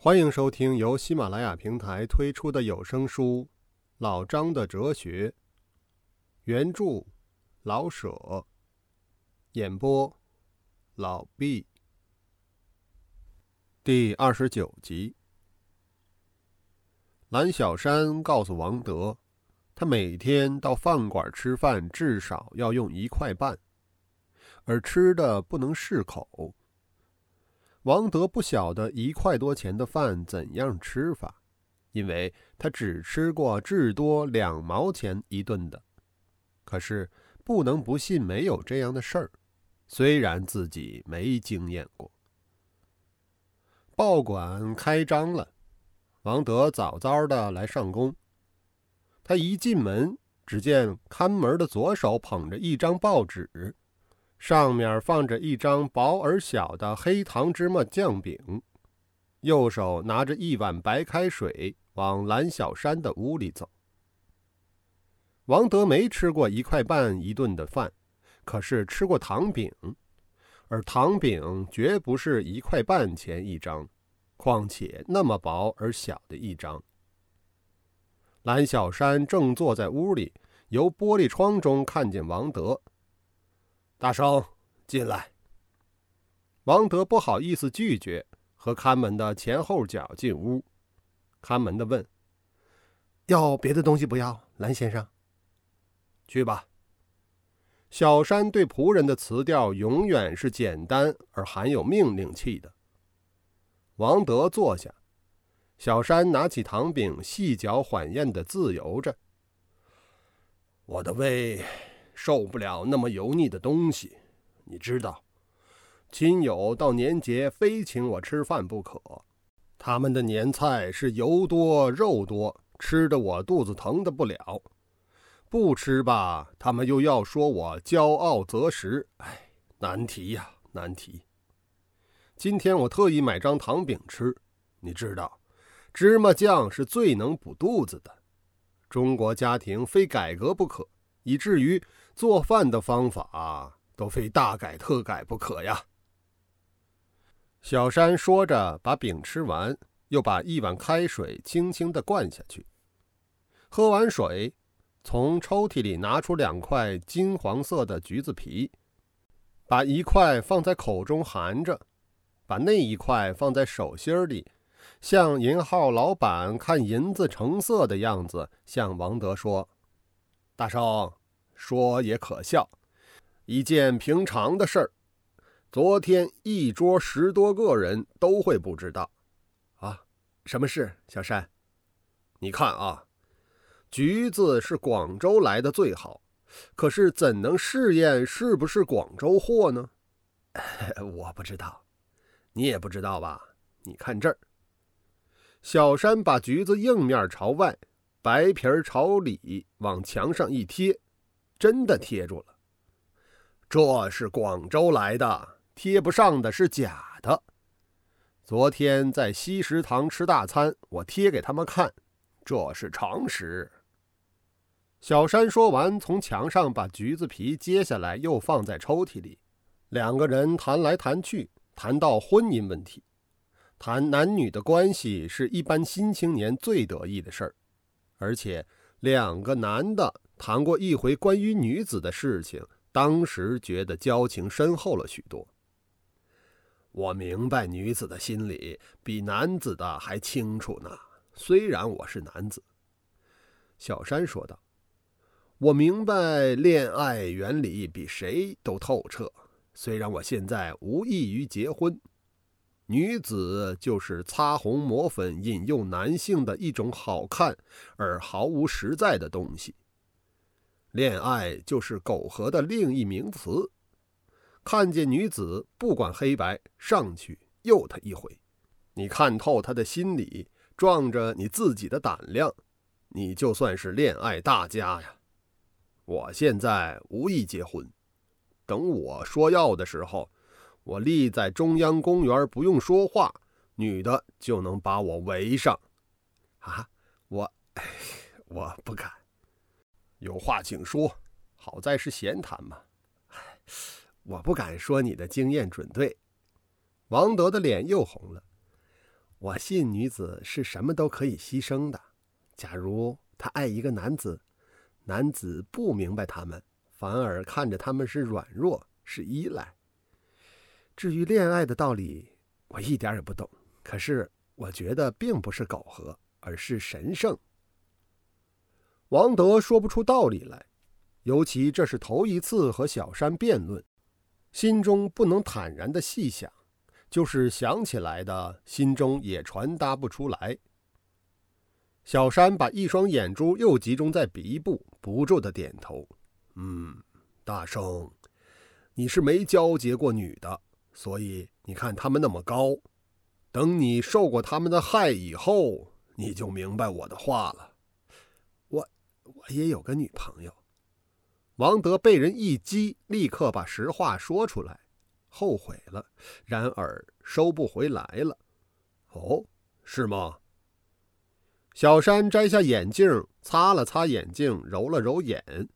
欢迎收听由喜马拉雅平台推出的有声书《老张的哲学》，原著老舍，演播老毕，第二十九集。蓝小山告诉王德，他每天到饭馆吃饭至少要用一块半，而吃的不能适口。王德不晓得一块多钱的饭怎样吃法，因为他只吃过至多两毛钱一顿的。可是不能不信没有这样的事儿，虽然自己没经验过。报馆开张了，王德早早的来上工。他一进门，只见看门的左手捧着一张报纸。上面放着一张薄而小的黑糖芝麻酱饼，右手拿着一碗白开水，往蓝小山的屋里走。王德没吃过一块半一顿的饭，可是吃过糖饼，而糖饼绝不是一块半钱一张，况且那么薄而小的一张。蓝小山正坐在屋里，由玻璃窗中看见王德。大生，进来。王德不好意思拒绝，和看门的前后脚进屋。看门的问：“要别的东西不要？”蓝先生，去吧。小山对仆人的词调永远是简单而含有命令气的。王德坐下，小山拿起糖饼，细嚼缓咽的自由着。我的胃。受不了那么油腻的东西，你知道，亲友到年节非请我吃饭不可。他们的年菜是油多肉多，吃的我肚子疼的不了。不吃吧，他们又要说我骄傲择食。哎，难题呀，难题。今天我特意买张糖饼吃，你知道，芝麻酱是最能补肚子的。中国家庭非改革不可，以至于。做饭的方法都非大改特改不可呀！小山说着，把饼吃完，又把一碗开水轻轻地灌下去。喝完水，从抽屉里拿出两块金黄色的橘子皮，把一块放在口中含着，把那一块放在手心里，像银号老板看银子成色的样子，向王德说：“大生。”说也可笑，一件平常的事儿，昨天一桌十多个人都会不知道，啊，什么事？小山，你看啊，橘子是广州来的最好，可是怎能试验是不是广州货呢？我不知道，你也不知道吧？你看这儿，小山把橘子硬面朝外，白皮儿朝里往墙上一贴。真的贴住了，这是广州来的，贴不上的是假的。昨天在西食堂吃大餐，我贴给他们看，这是常识。小山说完，从墙上把橘子皮揭下来，又放在抽屉里。两个人谈来谈去，谈到婚姻问题，谈男女的关系是一般新青年最得意的事儿，而且两个男的。谈过一回关于女子的事情，当时觉得交情深厚了许多。我明白女子的心理比男子的还清楚呢。虽然我是男子，小山说道：“我明白恋爱原理比谁都透彻。虽然我现在无异于结婚，女子就是擦红抹粉引诱男性的一种好看而毫无实在的东西。”恋爱就是苟合的另一名词。看见女子，不管黑白，上去诱她一回。你看透她的心理，壮着你自己的胆量，你就算是恋爱大家呀。我现在无意结婚，等我说要的时候，我立在中央公园，不用说话，女的就能把我围上。啊，我，我不敢。有话请说，好在是闲谈嘛。我不敢说你的经验准对。王德的脸又红了。我信女子是什么都可以牺牲的。假如她爱一个男子，男子不明白他们，反而看着他们是软弱，是依赖。至于恋爱的道理，我一点也不懂。可是我觉得并不是苟合，而是神圣。王德说不出道理来，尤其这是头一次和小山辩论，心中不能坦然的细想。就是想起来的，心中也传达不出来。小山把一双眼珠又集中在鼻部，不住的点头：“嗯，大圣，你是没交结过女的，所以你看他们那么高。等你受过他们的害以后，你就明白我的话了。也有个女朋友。”王德被人一激，立刻把实话说出来。后悔了，然而收不回来了。哦，是吗？小山摘下眼镜，擦了擦眼镜，揉了揉眼，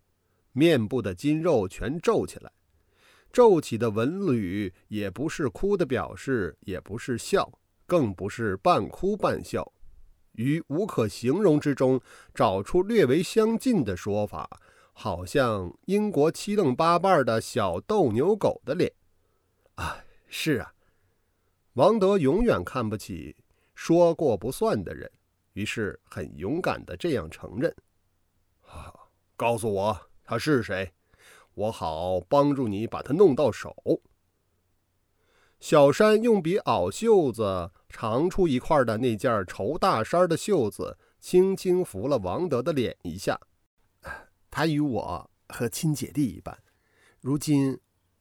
面部的筋肉全皱起来。皱起的纹缕也不是哭的表示，也不是笑，更不是半哭半笑，于无可形容之中找出略为相近的说法，好像英国七愣八瓣的小斗牛狗的脸。啊，是啊，王德永远看不起说过不算的人，于是很勇敢的这样承认。啊，告诉我他是谁，我好帮助你把他弄到手。小山用笔袄袖子长出一块的那件绸大衫的袖子，轻轻拂了王德的脸一下。他与我和亲姐弟一般，如今。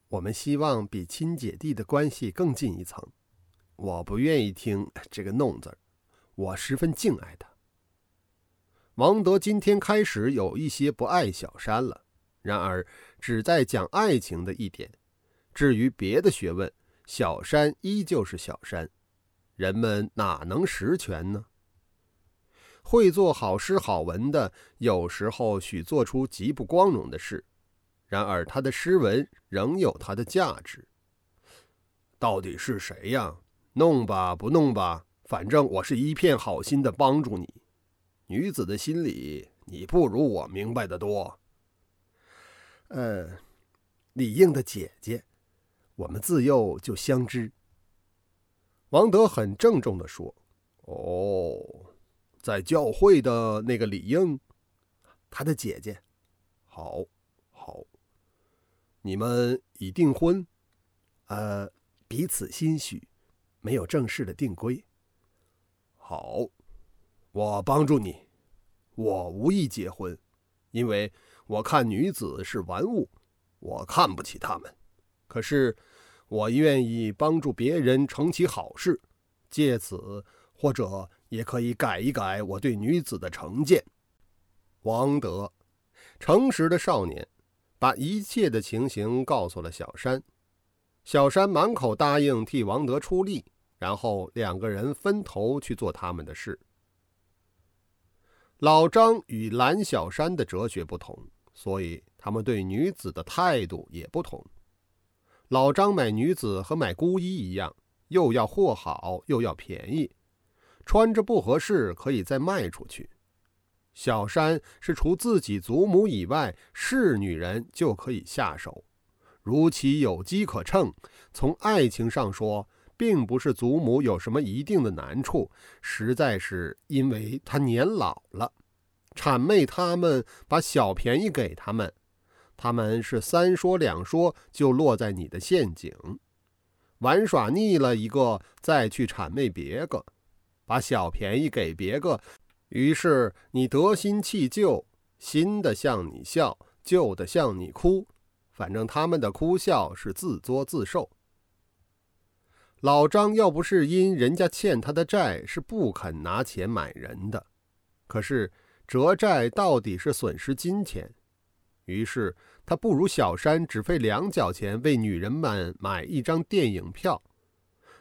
我们希望比亲姐弟的关系更近一层。我不愿意听这个“弄”字我十分敬爱他。王德今天开始有一些不爱小山了，然而只在讲爱情的一点。至于别的学问，小山依旧是小山，人们哪能实权呢？会做好诗好文的，有时候许做出极不光荣的事。然而，他的诗文仍有它的价值。到底是谁呀？弄吧，不弄吧，反正我是一片好心的帮助你。女子的心理，你不如我明白的多。呃，李应的姐姐，我们自幼就相知。王德很郑重地说：“哦，在教会的那个李应，他的姐姐，好，好。”你们已订婚？呃，彼此心许，没有正式的定规。好，我帮助你。我无意结婚，因为我看女子是玩物，我看不起她们。可是，我愿意帮助别人成其好事，借此或者也可以改一改我对女子的成见。王德，诚实的少年。把一切的情形告诉了小山，小山满口答应替王德出力，然后两个人分头去做他们的事。老张与蓝小山的哲学不同，所以他们对女子的态度也不同。老张买女子和买孤衣一样，又要货好又要便宜，穿着不合适可以再卖出去。小山是除自己祖母以外是女人就可以下手，如其有机可乘。从爱情上说，并不是祖母有什么一定的难处，实在是因为她年老了。谄媚他们，把小便宜给他们，他们是三说两说就落在你的陷阱，玩耍腻了一个，再去谄媚别个，把小便宜给别个。于是你得新弃旧，新的向你笑，旧的向你哭，反正他们的哭笑是自作自受。老张要不是因人家欠他的债，是不肯拿钱买人的。可是折债到底是损失金钱，于是他不如小山只费两角钱为女人们买一张电影票。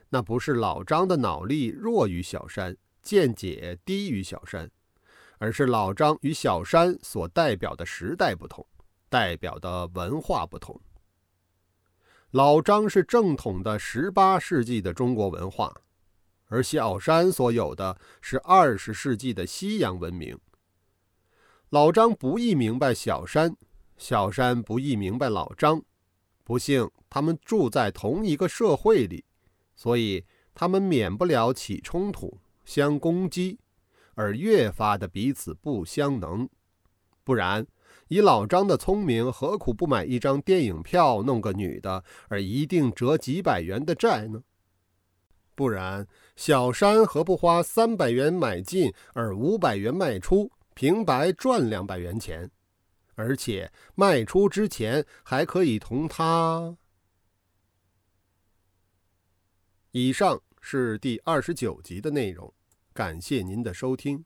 那不是老张的脑力弱于小山。见解低于小山，而是老张与小山所代表的时代不同，代表的文化不同。老张是正统的十八世纪的中国文化，而小山所有的是二十世纪的西洋文明。老张不易明白小山，小山不易明白老张。不幸，他们住在同一个社会里，所以他们免不了起冲突、相攻击，而越发的彼此不相能。不然，以老张的聪明，何苦不买一张电影票，弄个女的，而一定折几百元的债呢？不然，小山何不花三百元买进，而五百元卖出，平白赚两百元钱？而且卖出之前还可以同他。以上是第二十九集的内容，感谢您的收听。